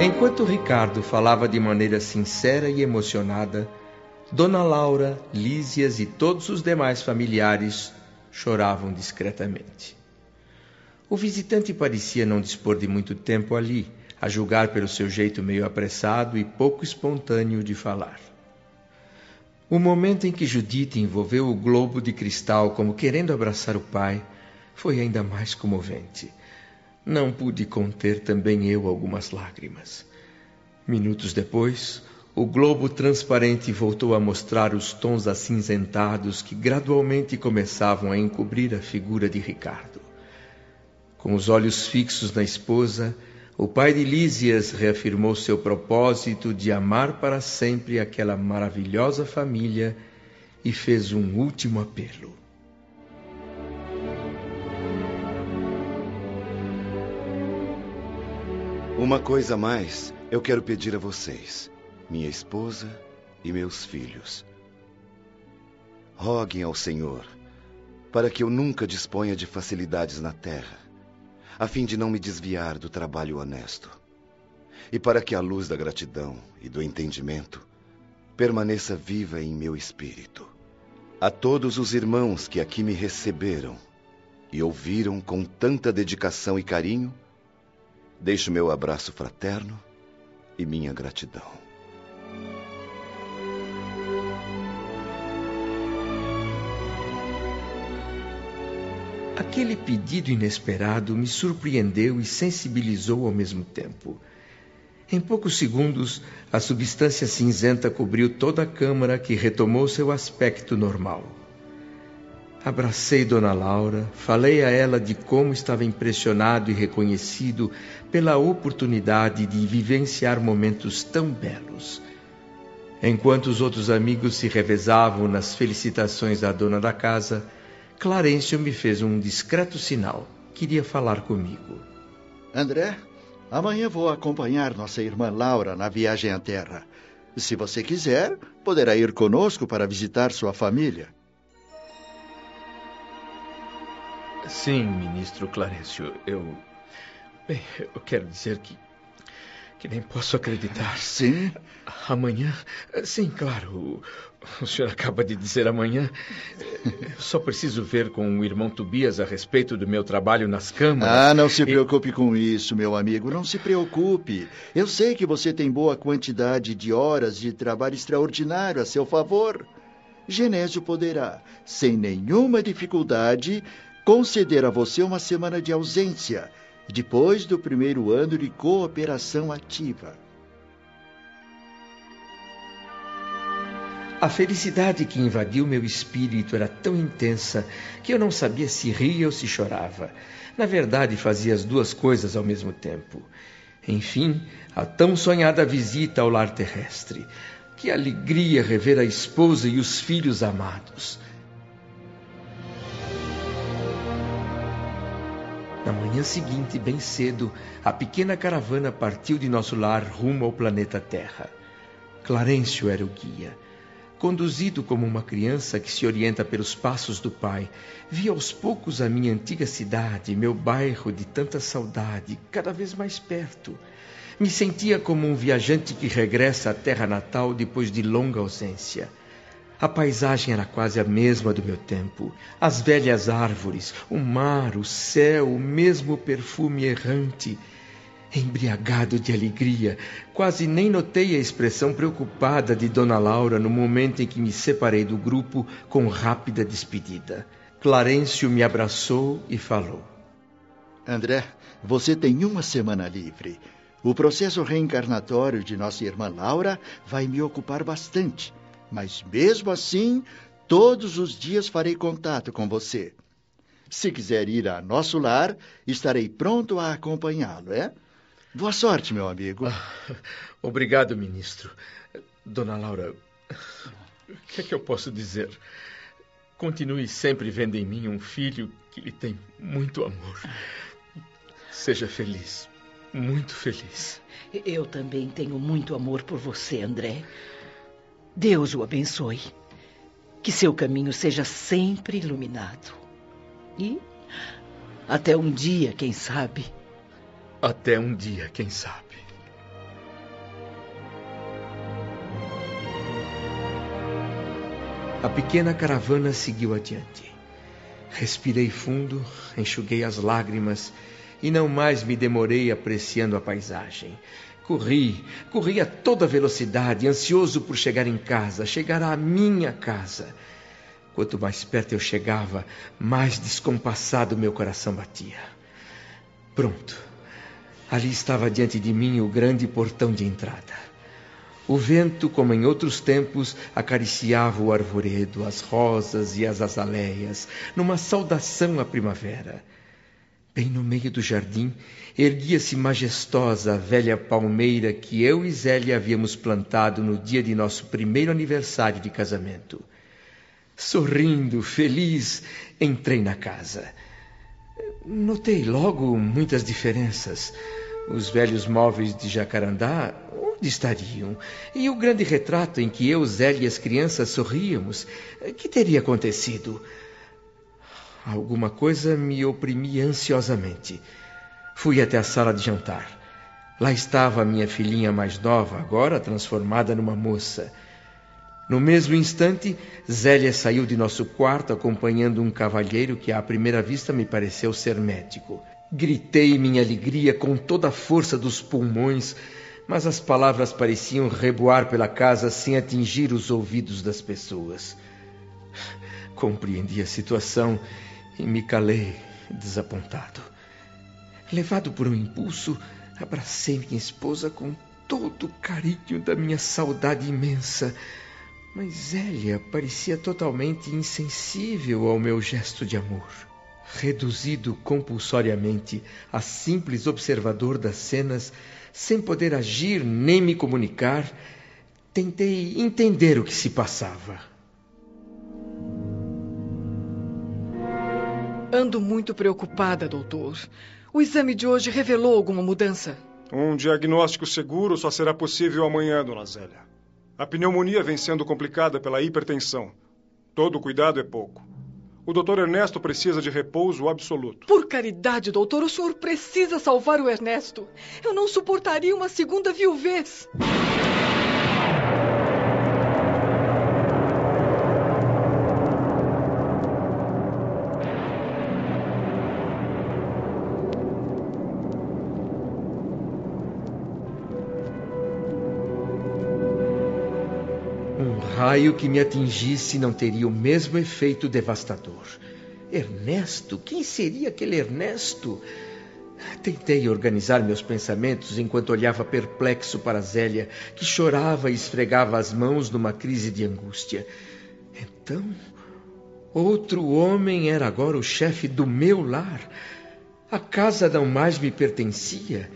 Enquanto Ricardo falava de maneira sincera e emocionada, Dona Laura, Lísias e todos os demais familiares choravam discretamente. O visitante parecia não dispor de muito tempo ali, a julgar pelo seu jeito meio apressado e pouco espontâneo de falar. O momento em que Judite envolveu o globo de cristal como querendo abraçar o pai foi ainda mais comovente. Não pude conter também eu algumas lágrimas. Minutos depois, o globo transparente voltou a mostrar os tons acinzentados que gradualmente começavam a encobrir a figura de Ricardo. Com os olhos fixos na esposa, o pai de Lísias reafirmou seu propósito de amar para sempre aquela maravilhosa família e fez um último apelo. Uma coisa a mais eu quero pedir a vocês minha esposa e meus filhos. Roguem ao Senhor para que eu nunca disponha de facilidades na terra, a fim de não me desviar do trabalho honesto, e para que a luz da gratidão e do entendimento permaneça viva em meu espírito. A todos os irmãos que aqui me receberam e ouviram com tanta dedicação e carinho, deixo meu abraço fraterno e minha gratidão. Aquele pedido inesperado me surpreendeu e sensibilizou ao mesmo tempo. Em poucos segundos, a substância cinzenta cobriu toda a câmara que retomou seu aspecto normal. Abracei Dona Laura, falei a ela de como estava impressionado e reconhecido pela oportunidade de vivenciar momentos tão belos. Enquanto os outros amigos se revezavam nas felicitações da dona da casa, Clarencio me fez um discreto sinal. Queria falar comigo. André, amanhã vou acompanhar nossa irmã Laura na viagem à Terra. Se você quiser, poderá ir conosco para visitar sua família. Sim, ministro Clarencio. Eu. Bem, eu quero dizer que que nem posso acreditar. Sim? Amanhã? Sim, claro. O senhor acaba de dizer amanhã. Eu só preciso ver com o irmão Tobias a respeito do meu trabalho nas câmaras. Ah, não se preocupe e... com isso, meu amigo. Não se preocupe. Eu sei que você tem boa quantidade de horas de trabalho extraordinário a seu favor. Genésio poderá, sem nenhuma dificuldade, conceder a você uma semana de ausência depois do primeiro ano de cooperação ativa. A felicidade que invadiu meu espírito era tão intensa que eu não sabia se ria ou se chorava. Na verdade, fazia as duas coisas ao mesmo tempo. Enfim, a tão sonhada visita ao lar terrestre. Que alegria rever a esposa e os filhos amados. Na manhã seguinte, bem cedo, a pequena caravana partiu de nosso lar rumo ao planeta Terra. Clarencio era o guia. Conduzido como uma criança que se orienta pelos passos do pai, vi aos poucos a minha antiga cidade, meu bairro de tanta saudade, cada vez mais perto. Me sentia como um viajante que regressa à terra natal depois de longa ausência. A paisagem era quase a mesma do meu tempo. As velhas árvores, o mar, o céu, o mesmo perfume errante. Embriagado de alegria, quase nem notei a expressão preocupada de Dona Laura no momento em que me separei do grupo com rápida despedida. Clarencio me abraçou e falou: André, você tem uma semana livre. O processo reencarnatório de nossa irmã Laura vai me ocupar bastante. Mas mesmo assim, todos os dias farei contato com você. Se quiser ir a nosso lar, estarei pronto a acompanhá-lo, é? Boa sorte, meu amigo. Ah, obrigado, ministro. Dona Laura, o que é que eu posso dizer? Continue sempre vendo em mim um filho que lhe tem muito amor. Seja feliz, muito feliz. Eu também tenho muito amor por você, André. Deus o abençoe. Que seu caminho seja sempre iluminado. E até um dia, quem sabe. Até um dia, quem sabe. A pequena caravana seguiu adiante. Respirei fundo, enxuguei as lágrimas e não mais me demorei apreciando a paisagem. Corri, corri a toda velocidade, ansioso por chegar em casa, chegar à minha casa. Quanto mais perto eu chegava, mais descompassado meu coração batia. Pronto. Ali estava diante de mim o grande portão de entrada. O vento, como em outros tempos, acariciava o arvoredo, as rosas e as azaleias, numa saudação à primavera. Bem no meio do jardim, erguia-se majestosa a velha palmeira que eu e Zélia havíamos plantado no dia de nosso primeiro aniversário de casamento. Sorrindo, feliz, entrei na casa. Notei logo muitas diferenças. Os velhos móveis de jacarandá, onde estariam? E o grande retrato em que eu, Zélia e as crianças sorríamos, que teria acontecido? Alguma coisa me oprimia ansiosamente. Fui até a sala de jantar. Lá estava minha filhinha mais nova, agora transformada numa moça. No mesmo instante, Zélia saiu de nosso quarto acompanhando um cavalheiro que à primeira vista me pareceu ser médico. Gritei minha alegria com toda a força dos pulmões, mas as palavras pareciam reboar pela casa sem atingir os ouvidos das pessoas. Compreendi a situação e me calei, desapontado. Levado por um impulso, abracei minha esposa com todo o carinho da minha saudade imensa. Mas Zélia parecia totalmente insensível ao meu gesto de amor. Reduzido compulsoriamente a simples observador das cenas, sem poder agir nem me comunicar, tentei entender o que se passava. Ando muito preocupada, doutor. O exame de hoje revelou alguma mudança? Um diagnóstico seguro só será possível amanhã, dona Zélia. A pneumonia vem sendo complicada pela hipertensão. Todo cuidado é pouco. O doutor Ernesto precisa de repouso absoluto. Por caridade, doutor, o senhor precisa salvar o Ernesto. Eu não suportaria uma segunda viuvez. Raio que me atingisse não teria o mesmo efeito devastador. Ernesto? Quem seria aquele Ernesto? Tentei organizar meus pensamentos enquanto olhava perplexo para Zélia, que chorava e esfregava as mãos numa crise de angústia. Então, outro homem era agora o chefe do meu lar. A casa não mais me pertencia.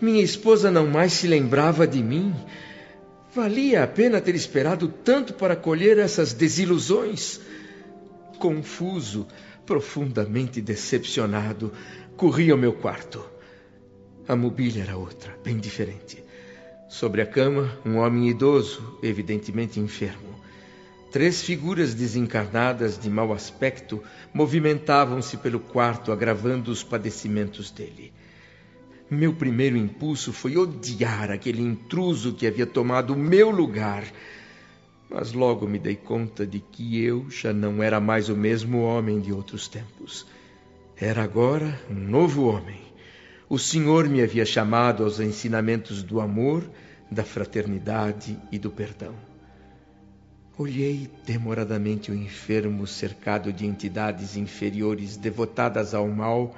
Minha esposa não mais se lembrava de mim. Valia a pena ter esperado tanto para colher essas desilusões? Confuso, profundamente decepcionado, corri ao meu quarto. A mobília era outra, bem diferente. Sobre a cama, um homem idoso, evidentemente enfermo. Três figuras desencarnadas de mau aspecto movimentavam-se pelo quarto, agravando os padecimentos dele. Meu primeiro impulso foi odiar aquele intruso que havia tomado o meu lugar. Mas logo me dei conta de que eu já não era mais o mesmo homem de outros tempos. Era agora um novo homem. O Senhor me havia chamado aos ensinamentos do amor, da fraternidade e do perdão. Olhei demoradamente o enfermo cercado de entidades inferiores devotadas ao mal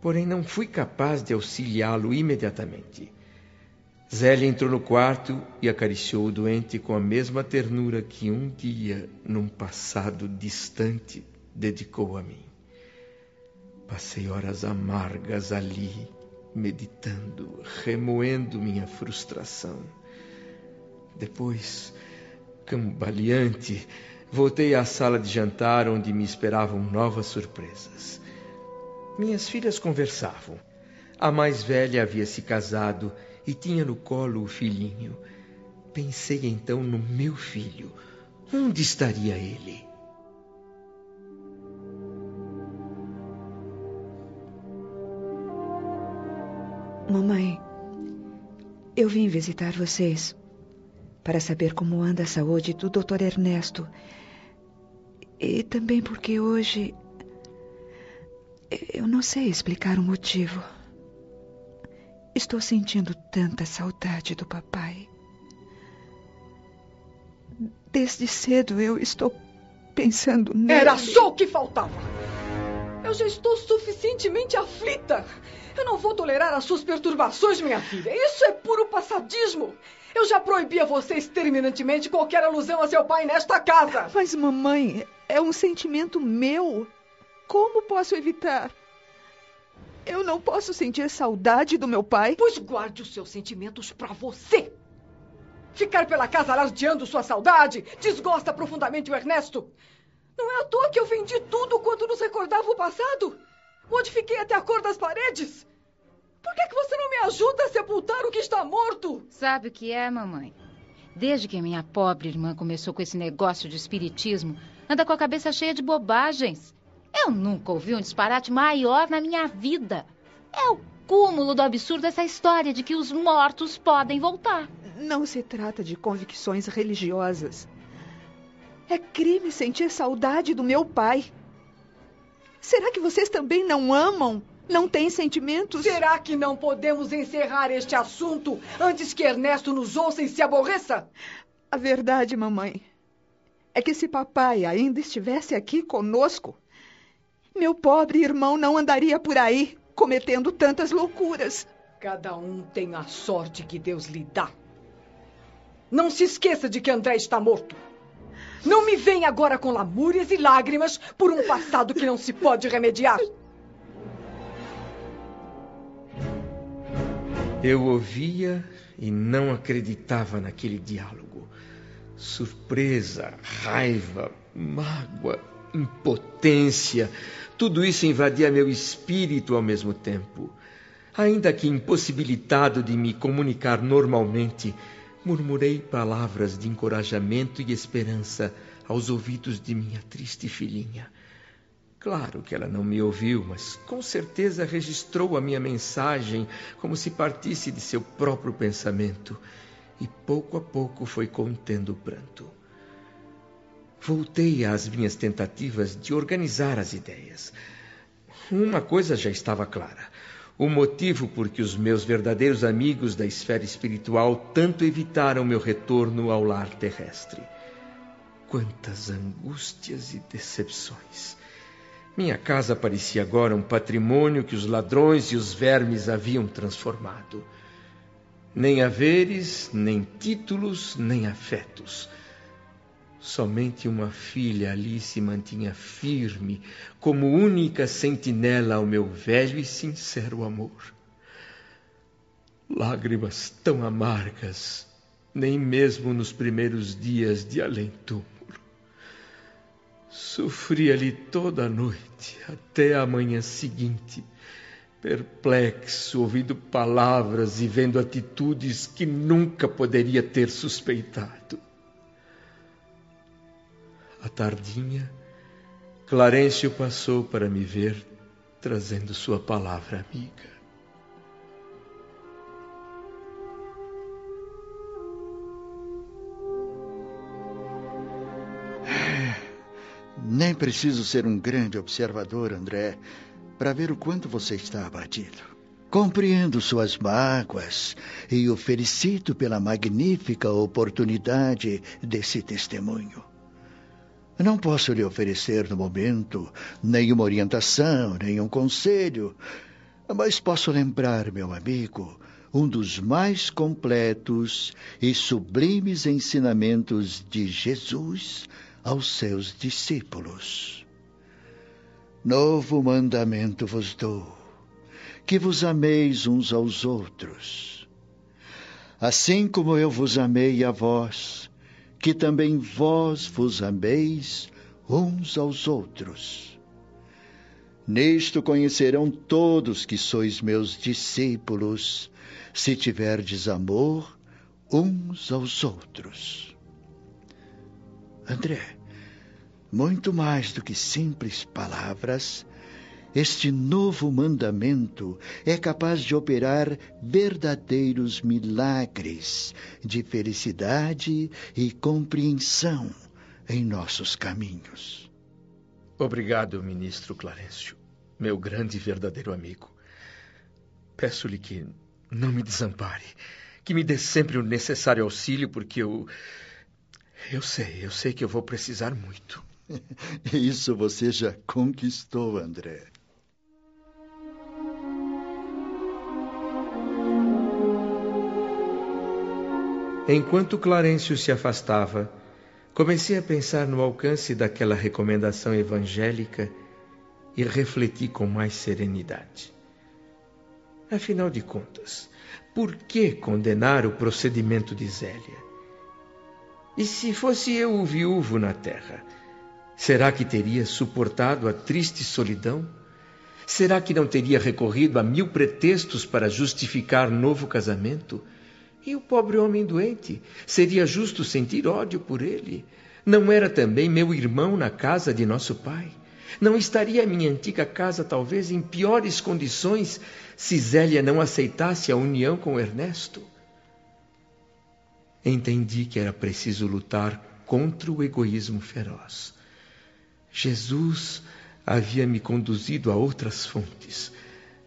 porém não fui capaz de auxiliá-lo imediatamente. Zélia entrou no quarto e acariciou o doente com a mesma ternura que um dia, num passado distante, dedicou a mim. Passei horas amargas ali, meditando, remoendo minha frustração. Depois, cambaleante, voltei à sala de jantar onde me esperavam novas surpresas. Minhas filhas conversavam. A mais velha havia se casado e tinha no colo o filhinho. Pensei então no meu filho. Onde estaria ele? Mamãe, eu vim visitar vocês para saber como anda a saúde do Dr. Ernesto E também porque hoje. Eu não sei explicar o motivo. Estou sentindo tanta saudade do papai. Desde cedo eu estou pensando nele. Era só o que faltava! Eu já estou suficientemente aflita. Eu não vou tolerar as suas perturbações, minha filha. Isso é puro passadismo. Eu já proibi a vocês terminantemente qualquer alusão a seu pai nesta casa. Mas, mamãe, é um sentimento meu. Como posso evitar? Eu não posso sentir saudade do meu pai? Pois guarde os seus sentimentos para você. Ficar pela casa alardeando sua saudade desgosta profundamente o Ernesto. Não é à toa que eu vendi tudo quando nos recordava o passado. Modifiquei até a cor das paredes. Por que, que você não me ajuda a sepultar o que está morto? Sabe o que é, mamãe? Desde que minha pobre irmã começou com esse negócio de espiritismo, anda com a cabeça cheia de bobagens. Eu nunca ouvi um disparate maior na minha vida. É o cúmulo do absurdo essa história de que os mortos podem voltar. Não se trata de convicções religiosas. É crime sentir saudade do meu pai. Será que vocês também não amam? Não têm sentimentos? Será que não podemos encerrar este assunto antes que Ernesto nos ouça e se aborreça? A verdade, mamãe, é que se papai ainda estivesse aqui conosco, meu pobre irmão não andaria por aí cometendo tantas loucuras. Cada um tem a sorte que Deus lhe dá. Não se esqueça de que André está morto. Não me venha agora com lamúrias e lágrimas por um passado que não se pode remediar. Eu ouvia e não acreditava naquele diálogo. Surpresa, raiva, mágoa, impotência, tudo isso invadia meu espírito ao mesmo tempo. Ainda que impossibilitado de me comunicar normalmente, murmurei palavras de encorajamento e esperança aos ouvidos de minha triste filhinha. Claro que ela não me ouviu, mas com certeza registrou a minha mensagem como se partisse de seu próprio pensamento e pouco a pouco foi contendo o pranto. Voltei às minhas tentativas de organizar as ideias. Uma coisa já estava clara: o motivo por que os meus verdadeiros amigos da esfera espiritual tanto evitaram meu retorno ao lar terrestre. Quantas angústias e decepções! Minha casa parecia agora um patrimônio que os ladrões e os vermes haviam transformado. Nem haveres, nem títulos, nem afetos. Somente uma filha ali se mantinha firme, como única sentinela ao meu velho e sincero amor. Lágrimas tão amargas, nem mesmo nos primeiros dias de além-túmulo. Sofri ali toda a noite, até a manhã seguinte, perplexo, ouvindo palavras e vendo atitudes que nunca poderia ter suspeitado. Tardinha, Clarencio passou para me ver, trazendo sua palavra amiga. Nem preciso ser um grande observador, André, para ver o quanto você está abatido. Compreendo suas mágoas e o felicito pela magnífica oportunidade desse testemunho. Não posso lhe oferecer no momento nenhuma orientação, nenhum conselho, mas posso lembrar, meu amigo, um dos mais completos e sublimes ensinamentos de Jesus aos seus discípulos. Novo mandamento vos dou, que vos ameis uns aos outros. Assim como eu vos amei a vós, que também vós vos ameis uns aos outros. Nisto conhecerão todos que sois meus discípulos, se tiverdes amor uns aos outros. André, muito mais do que simples palavras, este novo mandamento é capaz de operar verdadeiros milagres de felicidade e compreensão em nossos caminhos. Obrigado, ministro Clarencio, meu grande e verdadeiro amigo. Peço-lhe que não me desampare, que me dê sempre o necessário auxílio, porque eu. Eu sei, eu sei que eu vou precisar muito. Isso você já conquistou, André. Enquanto Clarencio se afastava, comecei a pensar no alcance daquela recomendação evangélica e refleti com mais serenidade. Afinal de contas, por que condenar o procedimento de Zélia? E se fosse eu o viúvo na terra, será que teria suportado a triste solidão? Será que não teria recorrido a mil pretextos para justificar novo casamento? E o pobre homem doente? Seria justo sentir ódio por ele? Não era também meu irmão na casa de nosso pai? Não estaria minha antiga casa talvez em piores condições se Zélia não aceitasse a união com Ernesto? Entendi que era preciso lutar contra o egoísmo feroz. Jesus havia me conduzido a outras fontes.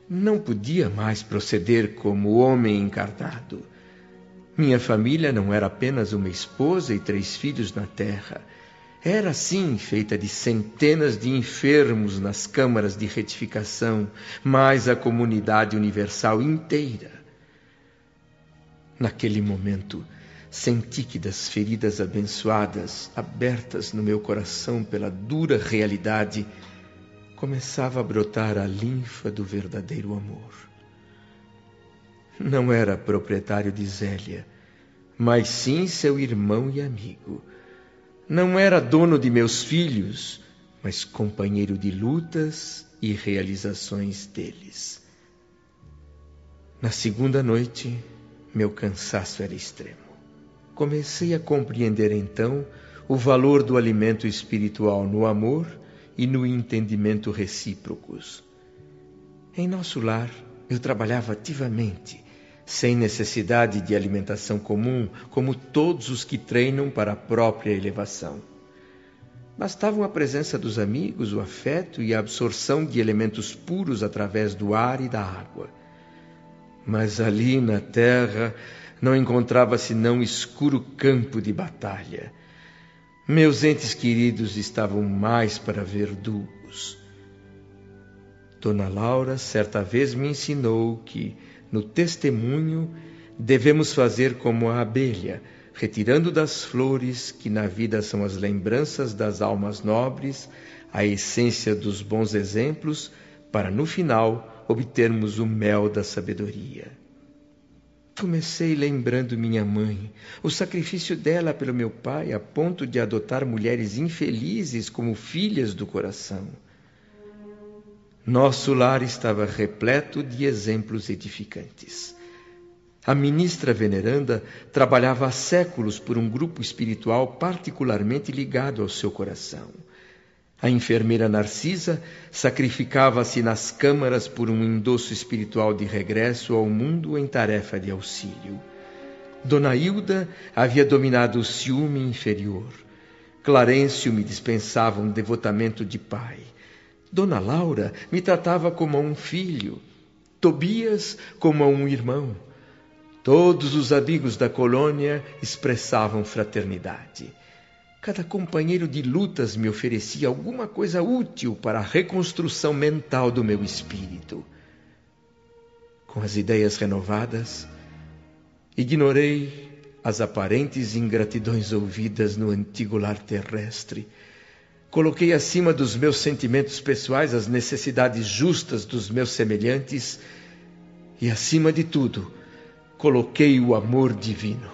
Não podia mais proceder como homem encarnado. Minha família não era apenas uma esposa e três filhos na terra. Era, sim, feita de centenas de enfermos nas câmaras de retificação, mais a comunidade universal inteira. Naquele momento, senti que das feridas abençoadas, abertas no meu coração pela dura realidade, começava a brotar a linfa do verdadeiro amor. Não era proprietário de Zélia, mas sim seu irmão e amigo. Não era dono de meus filhos, mas companheiro de lutas e realizações deles. Na segunda noite, meu cansaço era extremo. Comecei a compreender então o valor do alimento espiritual no amor e no entendimento recíprocos. Em nosso lar, eu trabalhava ativamente sem necessidade de alimentação comum, como todos os que treinam para a própria elevação. Bastavam a presença dos amigos, o afeto e a absorção de elementos puros através do ar e da água. Mas ali na terra não encontrava senão escuro campo de batalha. Meus entes queridos estavam mais para verdugos. Dona Laura certa vez me ensinou que no testemunho, devemos fazer como a abelha, retirando das flores, que na vida são as lembranças das almas nobres, a essência dos bons exemplos, para no final obtermos o mel da sabedoria. Comecei lembrando minha mãe, o sacrifício dela pelo meu pai, a ponto de adotar mulheres infelizes como filhas do coração. Nosso lar estava repleto de exemplos edificantes. A ministra veneranda trabalhava há séculos por um grupo espiritual particularmente ligado ao seu coração. A enfermeira Narcisa sacrificava-se nas câmaras por um endosso espiritual de regresso ao mundo em tarefa de auxílio. Dona Hilda havia dominado o ciúme inferior. Clarencio me dispensava um devotamento de pai. Dona Laura me tratava como a um filho, Tobias como a um irmão. Todos os amigos da colônia expressavam fraternidade. Cada companheiro de lutas me oferecia alguma coisa útil para a reconstrução mental do meu espírito. Com as ideias renovadas, ignorei as aparentes ingratidões ouvidas no antigo lar terrestre Coloquei acima dos meus sentimentos pessoais as necessidades justas dos meus semelhantes e, acima de tudo, coloquei o amor divino.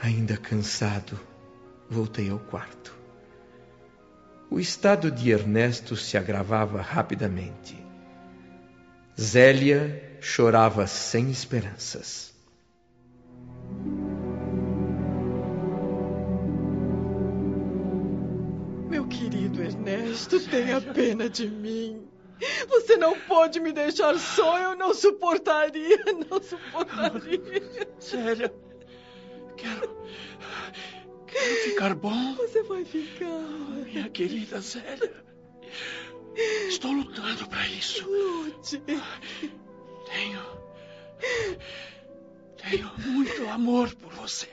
Ainda cansado, voltei ao quarto. O estado de Ernesto se agravava rapidamente. Zélia chorava sem esperanças. Ernesto, tenha pena de mim. Você não pode me deixar só, eu não suportaria, não suportaria. Sério, quero. quero ficar bom. Você vai ficar. Minha querida Zélia. Estou lutando para isso. Lute. Tenho. Tenho muito amor por você.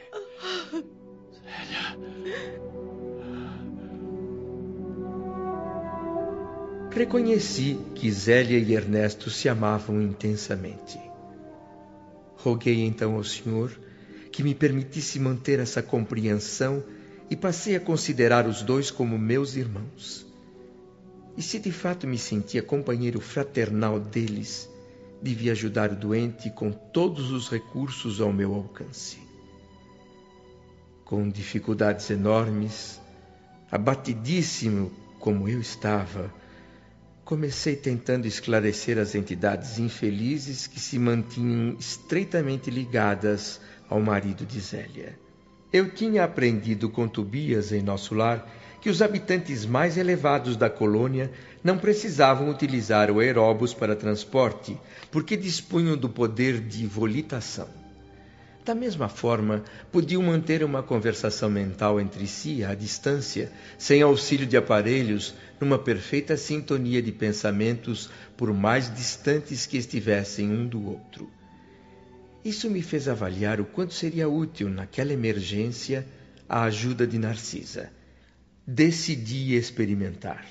Zélia. Reconheci que Zélia e Ernesto se amavam intensamente. Roguei então ao Senhor que me permitisse manter essa compreensão e passei a considerar os dois como meus irmãos. E se de fato me sentia companheiro fraternal deles, devia ajudar o doente com todos os recursos ao meu alcance. Com dificuldades enormes, abatidíssimo como eu estava, comecei tentando esclarecer as entidades infelizes que se mantinham estreitamente ligadas ao marido de Zélia. Eu tinha aprendido com Tobias em nosso lar que os habitantes mais elevados da colônia não precisavam utilizar o aeróbus para transporte, porque dispunham do poder de volitação. Da mesma forma, podiam manter uma conversação mental entre si à distância, sem auxílio de aparelhos, numa perfeita sintonia de pensamentos, por mais distantes que estivessem um do outro. Isso me fez avaliar o quanto seria útil, naquela emergência, a ajuda de Narcisa. Decidi experimentar.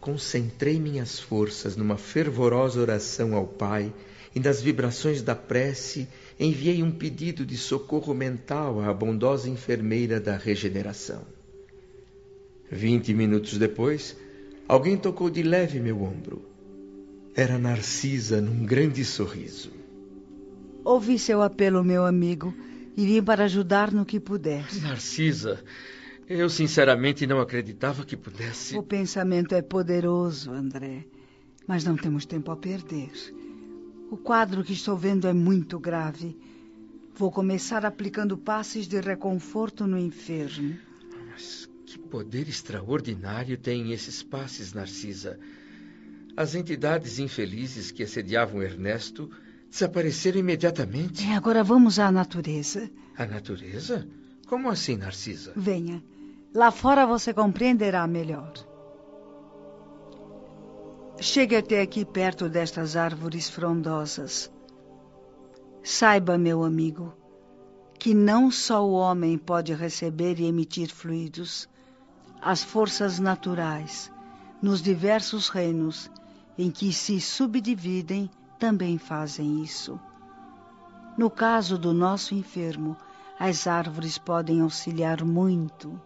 Concentrei minhas forças numa fervorosa oração ao Pai e nas vibrações da prece enviei um pedido de socorro mental à bondosa enfermeira da regeneração. Vinte minutos depois, alguém tocou de leve meu ombro. Era Narcisa num grande sorriso. Ouvi seu apelo, meu amigo, e vim para ajudar no que puder. Narcisa, eu sinceramente não acreditava que pudesse. O pensamento é poderoso, André, mas não temos tempo a perder. O quadro que estou vendo é muito grave. Vou começar aplicando passes de reconforto no enfermo. Mas que poder extraordinário têm esses passes, Narcisa. As entidades infelizes que assediavam Ernesto desapareceram imediatamente. E agora vamos à natureza. A natureza? Como assim, Narcisa? Venha. Lá fora você compreenderá melhor. Chegue até aqui perto destas árvores frondosas. Saiba, meu amigo, que não só o homem pode receber e emitir fluidos. As forças naturais, nos diversos reinos em que se subdividem, também fazem isso. No caso do nosso enfermo, as árvores podem auxiliar muito.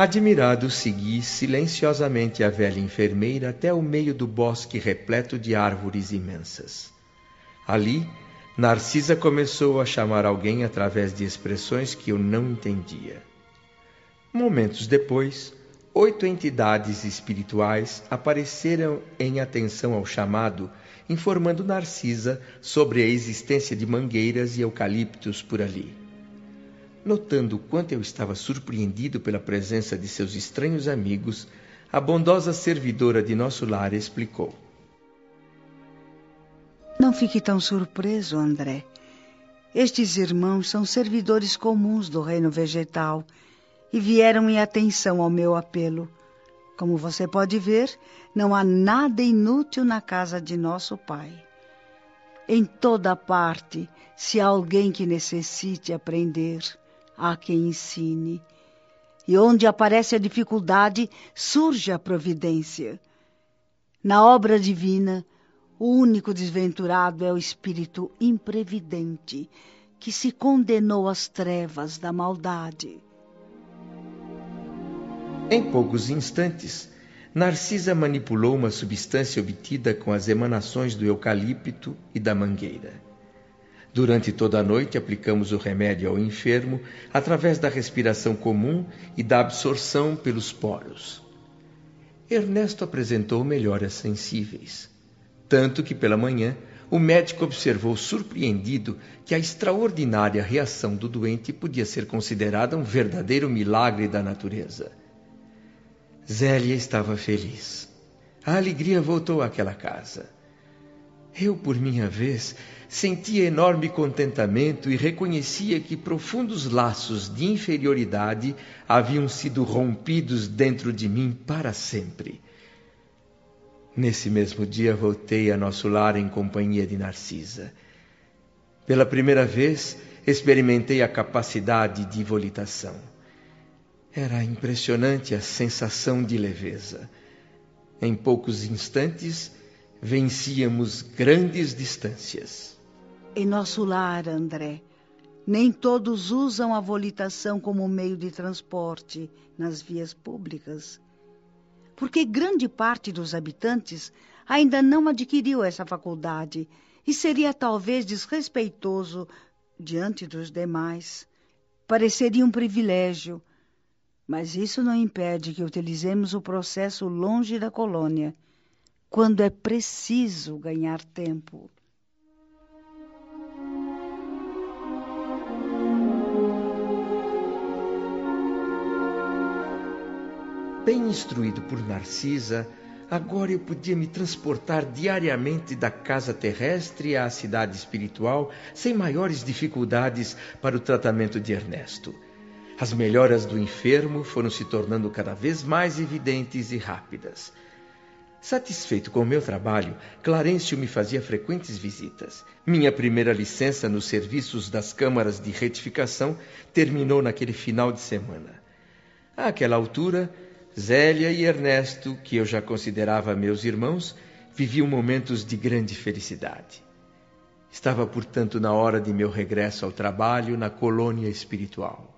Admirado, segui silenciosamente a velha enfermeira até o meio do bosque repleto de árvores imensas. Ali, Narcisa começou a chamar alguém através de expressões que eu não entendia. Momentos depois, oito entidades espirituais apareceram em atenção ao chamado, informando Narcisa sobre a existência de mangueiras e eucaliptos por ali. Notando o quanto eu estava surpreendido pela presença de seus estranhos amigos, a bondosa servidora de nosso lar explicou. Não fique tão surpreso, André. Estes irmãos são servidores comuns do reino vegetal e vieram em atenção ao meu apelo. Como você pode ver, não há nada inútil na casa de nosso Pai. Em toda parte, se há alguém que necessite aprender, há quem ensine. E onde aparece a dificuldade, surge a providência. Na obra divina, o único desventurado é o espírito imprevidente, que se condenou às trevas da maldade. Em poucos instantes, Narcisa manipulou uma substância obtida com as emanações do eucalipto e da mangueira. Durante toda a noite aplicamos o remédio ao enfermo através da respiração comum e da absorção pelos poros. Ernesto apresentou melhoras sensíveis, tanto que pela manhã o médico observou surpreendido que a extraordinária reação do doente podia ser considerada um verdadeiro milagre da natureza. Zélia estava feliz. A alegria voltou àquela casa. Eu, por minha vez, sentia enorme contentamento e reconhecia que profundos laços de inferioridade haviam sido rompidos dentro de mim para sempre. Nesse mesmo dia voltei a nosso lar em companhia de Narcisa. Pela primeira vez, experimentei a capacidade de volitação. Era impressionante a sensação de leveza. Em poucos instantes, vencíamos grandes distâncias. Em nosso lar, André, nem todos usam a volitação como meio de transporte nas vias públicas porque grande parte dos habitantes ainda não adquiriu essa faculdade e seria talvez desrespeitoso diante dos demais. Pareceria um privilégio, mas isso não impede que utilizemos o processo longe da colônia, quando é preciso ganhar tempo. bem instruído por Narcisa, agora eu podia me transportar diariamente da casa terrestre à cidade espiritual sem maiores dificuldades para o tratamento de Ernesto. As melhoras do enfermo foram se tornando cada vez mais evidentes e rápidas. Satisfeito com o meu trabalho, Clarencio me fazia frequentes visitas. Minha primeira licença nos serviços das câmaras de retificação terminou naquele final de semana. Àquela altura, Zélia e Ernesto, que eu já considerava meus irmãos, viviam momentos de grande felicidade. Estava, portanto, na hora de meu regresso ao trabalho na colônia espiritual.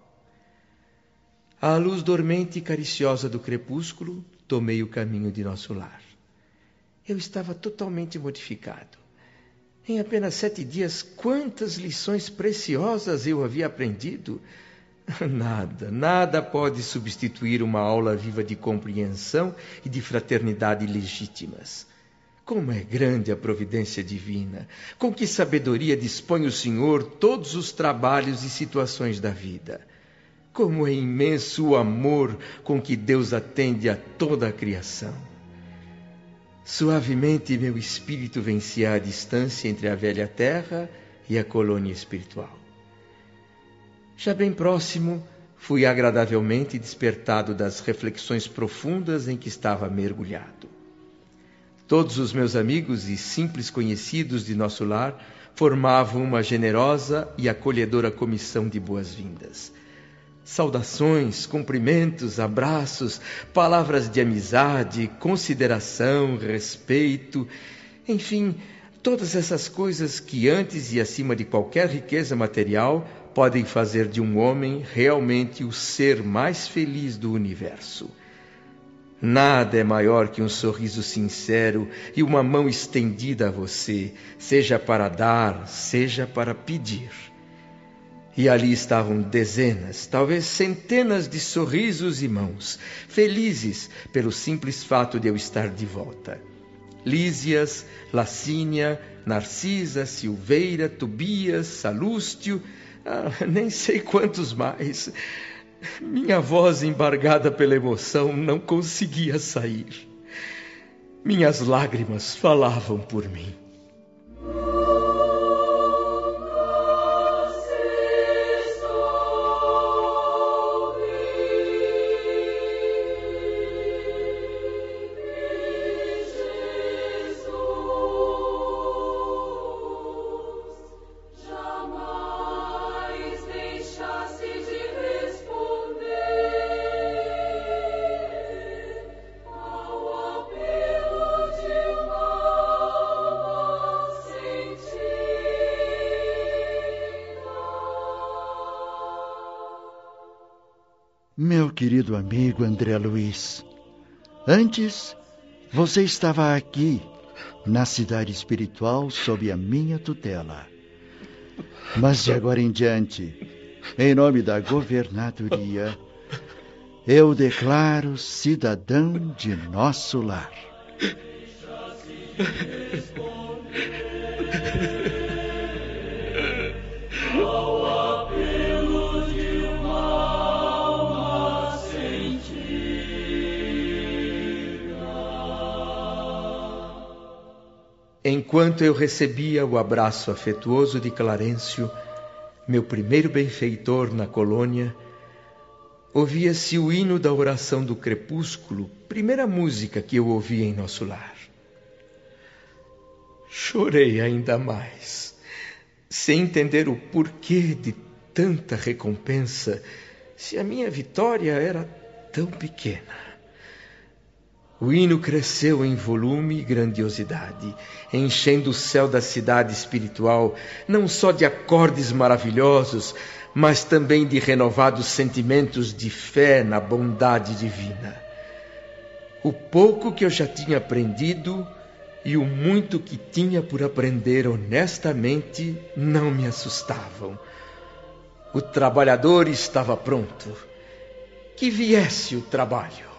À luz dormente e cariciosa do crepúsculo, tomei o caminho de nosso lar. Eu estava totalmente modificado. Em apenas sete dias, quantas lições preciosas eu havia aprendido! Nada, nada pode substituir uma aula viva de compreensão e de fraternidade legítimas. Como é grande a providência divina! Com que sabedoria dispõe o Senhor todos os trabalhos e situações da vida! Como é imenso o amor com que Deus atende a toda a criação! Suavemente meu espírito vencia a distância entre a velha terra e a colônia espiritual. Já bem próximo, fui agradavelmente despertado das reflexões profundas em que estava mergulhado. Todos os meus amigos e simples conhecidos de nosso lar formavam uma generosa e acolhedora comissão de boas-vindas. Saudações, cumprimentos, abraços, palavras de amizade, consideração, respeito, enfim, todas essas coisas que antes e acima de qualquer riqueza material podem fazer de um homem realmente o ser mais feliz do universo. Nada é maior que um sorriso sincero e uma mão estendida a você, seja para dar, seja para pedir. E ali estavam dezenas, talvez centenas de sorrisos e mãos, felizes pelo simples fato de eu estar de volta. Lísias, Lacínia, Narcisa, Silveira, Tobias, Salústio, ah, nem sei quantos mais. Minha voz, embargada pela emoção, não conseguia sair. Minhas lágrimas falavam por mim. Querido amigo André Luiz, antes você estava aqui, na cidade espiritual, sob a minha tutela. Mas de agora em diante, em nome da governadoria, eu declaro cidadão de nosso lar. Enquanto eu recebia o abraço afetuoso de Clarencio, meu primeiro benfeitor na colônia, ouvia-se o hino da oração do crepúsculo, primeira música que eu ouvi em nosso lar. Chorei ainda mais, sem entender o porquê de tanta recompensa, se a minha vitória era tão pequena. O hino cresceu em volume e grandiosidade, enchendo o céu da cidade espiritual não só de acordes maravilhosos, mas também de renovados sentimentos de fé na bondade divina. O pouco que eu já tinha aprendido e o muito que tinha por aprender honestamente não me assustavam. O trabalhador estava pronto. Que viesse o trabalho.